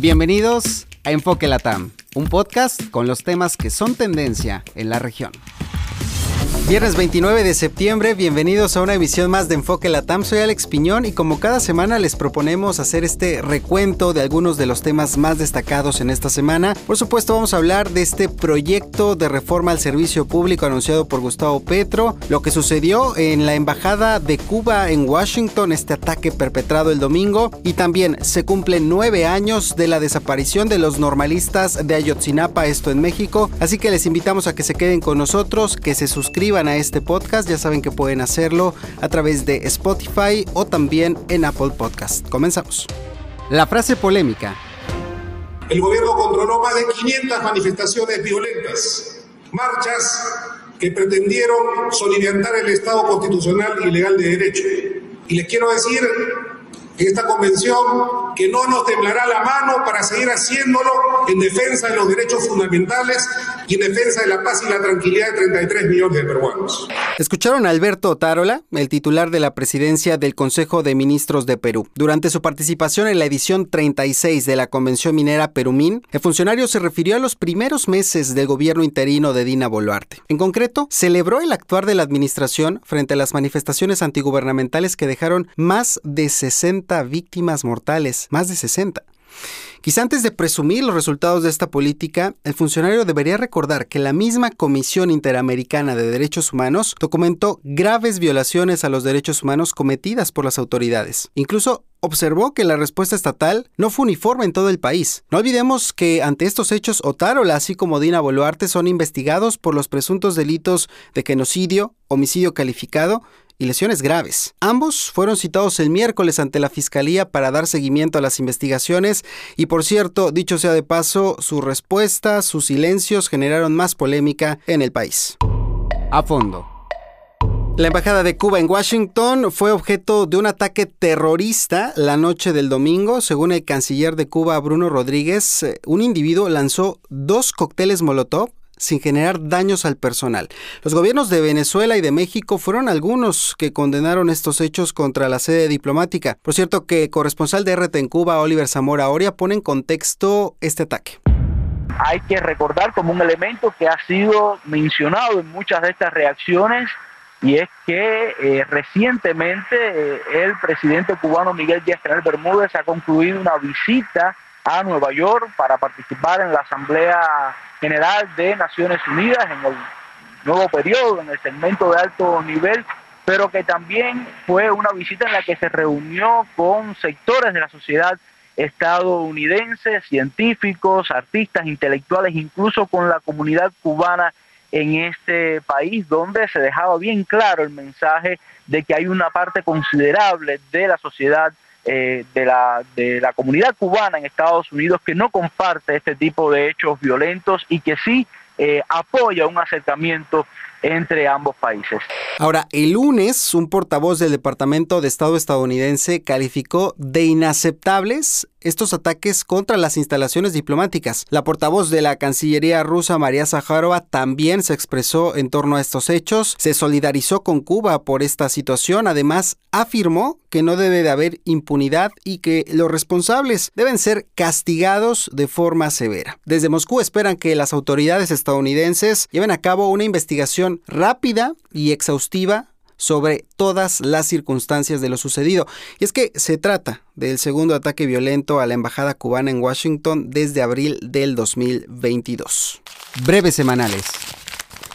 Bienvenidos a Enfoque Latam, un podcast con los temas que son tendencia en la región. Viernes 29 de septiembre, bienvenidos a una emisión más de Enfoque Latam. Soy Alex Piñón y como cada semana les proponemos hacer este recuento de algunos de los temas más destacados en esta semana. Por supuesto, vamos a hablar de este proyecto de reforma al servicio público anunciado por Gustavo Petro, lo que sucedió en la embajada de Cuba en Washington, este ataque perpetrado el domingo, y también se cumplen nueve años de la desaparición de los normalistas de Ayotzinapa, esto en México. Así que les invitamos a que se queden con nosotros, que se suscriban a este podcast, ya saben que pueden hacerlo a través de Spotify o también en Apple Podcast. Comenzamos. La frase polémica. El gobierno controló más de 500 manifestaciones violentas, marchas que pretendieron soliviantar el Estado constitucional y legal de derecho. Y les quiero decir esta convención que no nos temblará la mano para seguir haciéndolo en defensa de los derechos fundamentales y en defensa de la paz y la tranquilidad de 33 millones de peruanos. Escucharon a Alberto Otárola, el titular de la presidencia del Consejo de Ministros de Perú. Durante su participación en la edición 36 de la Convención Minera Perumín, el funcionario se refirió a los primeros meses del gobierno interino de Dina Boluarte. En concreto, celebró el actuar de la administración frente a las manifestaciones antigubernamentales que dejaron más de 60 víctimas mortales, más de 60. Quizá antes de presumir los resultados de esta política, el funcionario debería recordar que la misma Comisión Interamericana de Derechos Humanos documentó graves violaciones a los derechos humanos cometidas por las autoridades. Incluso observó que la respuesta estatal no fue uniforme en todo el país. No olvidemos que ante estos hechos, Otárola, así como Dina Boluarte, son investigados por los presuntos delitos de genocidio, homicidio calificado y lesiones graves. Ambos fueron citados el miércoles ante la Fiscalía para dar seguimiento a las investigaciones y por cierto, dicho sea de paso, su respuesta, sus silencios generaron más polémica en el país. A fondo. La Embajada de Cuba en Washington fue objeto de un ataque terrorista la noche del domingo. Según el canciller de Cuba, Bruno Rodríguez, eh, un individuo lanzó dos cócteles Molotov sin generar daños al personal. Los gobiernos de Venezuela y de México fueron algunos que condenaron estos hechos contra la sede diplomática. Por cierto que corresponsal de RT en Cuba, Oliver Zamora Oria, pone en contexto este ataque hay que recordar como un elemento que ha sido mencionado en muchas de estas reacciones y es que eh, recientemente eh, el presidente cubano Miguel Díaz Canel Bermúdez ha concluido una visita a Nueva York para participar en la Asamblea General de Naciones Unidas en el nuevo periodo, en el segmento de alto nivel, pero que también fue una visita en la que se reunió con sectores de la sociedad estadounidense, científicos, artistas, intelectuales, incluso con la comunidad cubana en este país, donde se dejaba bien claro el mensaje de que hay una parte considerable de la sociedad eh, de, la, de la comunidad cubana en Estados Unidos que no comparte este tipo de hechos violentos y que sí eh, apoya un acercamiento entre ambos países. Ahora, el lunes, un portavoz del Departamento de Estado estadounidense calificó de inaceptables estos ataques contra las instalaciones diplomáticas. La portavoz de la Cancillería rusa, María Zaharova, también se expresó en torno a estos hechos, se solidarizó con Cuba por esta situación, además afirmó que no debe de haber impunidad y que los responsables deben ser castigados de forma severa. Desde Moscú esperan que las autoridades estadounidenses lleven a cabo una investigación rápida y exhaustiva sobre todas las circunstancias de lo sucedido. Y es que se trata del segundo ataque violento a la embajada cubana en Washington desde abril del 2022. Breves semanales.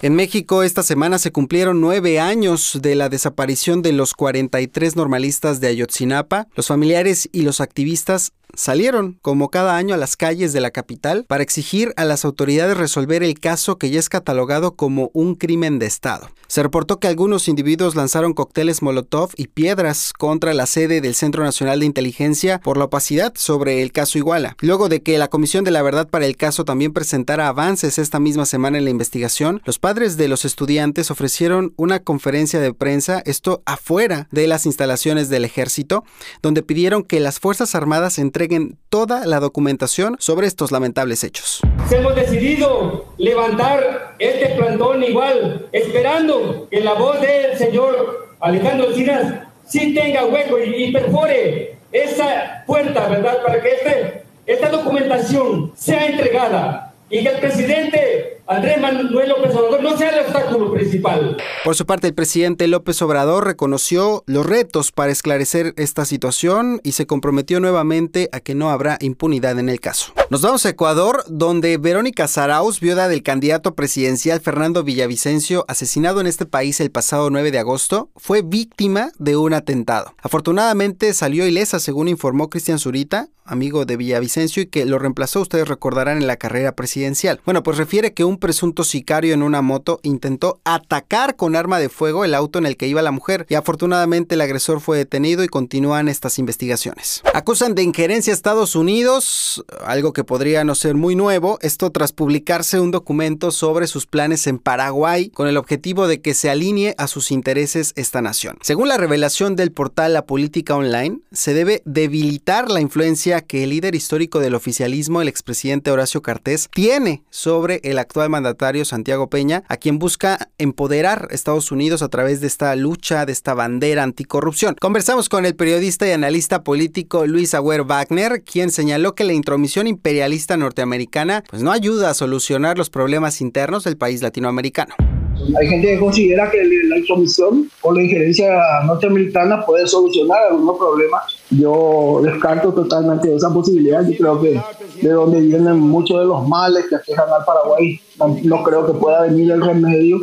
En México esta semana se cumplieron nueve años de la desaparición de los 43 normalistas de Ayotzinapa. Los familiares y los activistas salieron, como cada año, a las calles de la capital para exigir a las autoridades resolver el caso que ya es catalogado como un crimen de Estado. Se reportó que algunos individuos lanzaron cócteles Molotov y piedras contra la sede del Centro Nacional de Inteligencia por la opacidad sobre el caso Iguala. Luego de que la Comisión de la Verdad para el caso también presentara avances esta misma semana en la investigación, los padres de los estudiantes ofrecieron una conferencia de prensa, esto afuera de las instalaciones del ejército, donde pidieron que las Fuerzas Armadas entreguen toda la documentación sobre estos lamentables hechos. Hemos decidido levantar este plantón igual, esperando que la voz del señor Alejandro Cinas sí tenga hueco y, perfore esa puerta, ¿verdad? Para que este, esta documentación sea entregada y que el presidente Andrés Manuel López Obrador no sea el obstáculo principal. Por su parte, el presidente López Obrador reconoció los retos para esclarecer esta situación y se comprometió nuevamente a que no habrá impunidad en el caso. Nos vamos a Ecuador, donde Verónica Saraus, viuda del candidato presidencial Fernando Villavicencio, asesinado en este país el pasado 9 de agosto, fue víctima de un atentado. Afortunadamente salió ilesa, según informó Cristian Zurita, amigo de Villavicencio y que lo reemplazó, ustedes recordarán, en la carrera presidencial. Bueno, pues refiere que un presunto sicario en una moto intentó atacar con arma de fuego el auto en el que iba la mujer y afortunadamente el agresor fue detenido y continúan estas investigaciones. Acusan de injerencia a Estados Unidos, algo que podría no ser muy nuevo, esto tras publicarse un documento sobre sus planes en Paraguay con el objetivo de que se alinee a sus intereses esta nación. Según la revelación del portal La Política Online, se debe debilitar la influencia que el líder histórico del oficialismo, el expresidente Horacio Cartés, tiene sobre el actual mandatario Santiago Peña, a quien busca empoderar Estados Unidos a través de esta lucha, de esta bandera anticorrupción. Conversamos con el periodista y analista político Luis Agüero Wagner, quien señaló que la intromisión imperialista norteamericana pues no ayuda a solucionar los problemas internos del país latinoamericano. Hay gente que considera que la intromisión o la injerencia norteamericana puede solucionar algunos problemas. Yo descarto totalmente esa posibilidad. Yo creo que de donde vienen muchos de los males que aquejan al Paraguay no, creo que pueda venir el remedio.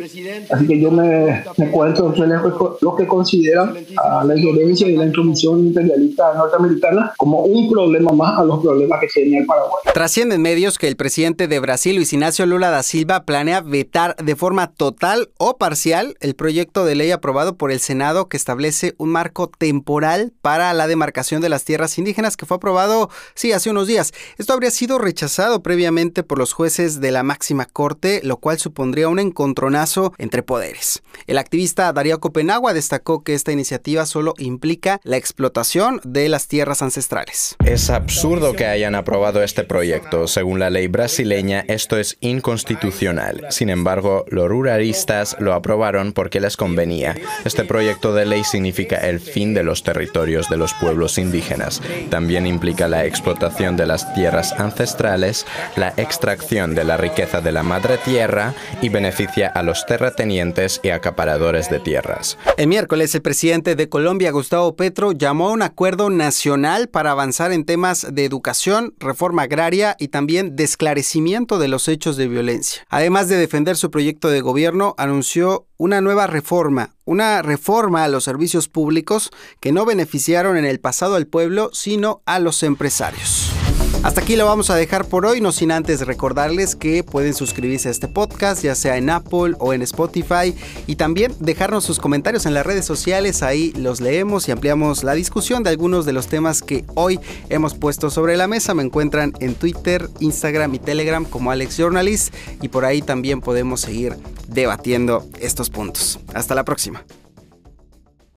Así que yo me, me cuento entre los que consideran a la injerencia y la intromisión imperialista norteamericana como un problema más a los problemas que tiene el Paraguay. Trascienden medios que el presidente de Brasil, Luis Ignacio Lula da Silva, planea vetar de forma total o parcial el proyecto de ley aprobado por el Senado que establece un marco temporal para la demarcación de las tierras indígenas que fue aprobado, sí, hace unos días. Esto habría sido rechazado previamente por los jueces de la máxima corte lo cual supondría un encontronazo entre poderes. El activista Darío Copenagua destacó que esta iniciativa solo implica la explotación de las tierras ancestrales. Es absurdo que hayan aprobado este proyecto. Según la ley brasileña, esto es inconstitucional. Sin embargo, los ruralistas lo aprobaron porque les convenía. Este proyecto de ley significa el fin de los territorios de los pueblos indígenas. También implica la explotación de las tierras ancestrales, la extracción de la riqueza de la madre tierra y beneficia a los terratenientes y acaparadores de tierras. El miércoles, el presidente de Colombia, Gustavo Petro, llamó a un acuerdo nacional para avanzar en temas de educación, reforma agraria y también de esclarecimiento de los hechos de violencia. Además de defender su proyecto de gobierno, anunció una nueva reforma, una reforma a los servicios públicos que no beneficiaron en el pasado al pueblo, sino a los empresarios. Hasta aquí lo vamos a dejar por hoy, no sin antes recordarles que pueden suscribirse a este podcast, ya sea en Apple o en Spotify, y también dejarnos sus comentarios en las redes sociales, ahí los leemos y ampliamos la discusión de algunos de los temas que hoy hemos puesto sobre la mesa. Me encuentran en Twitter, Instagram y Telegram como Alex Journalist, y por ahí también podemos seguir debatiendo estos puntos. Hasta la próxima.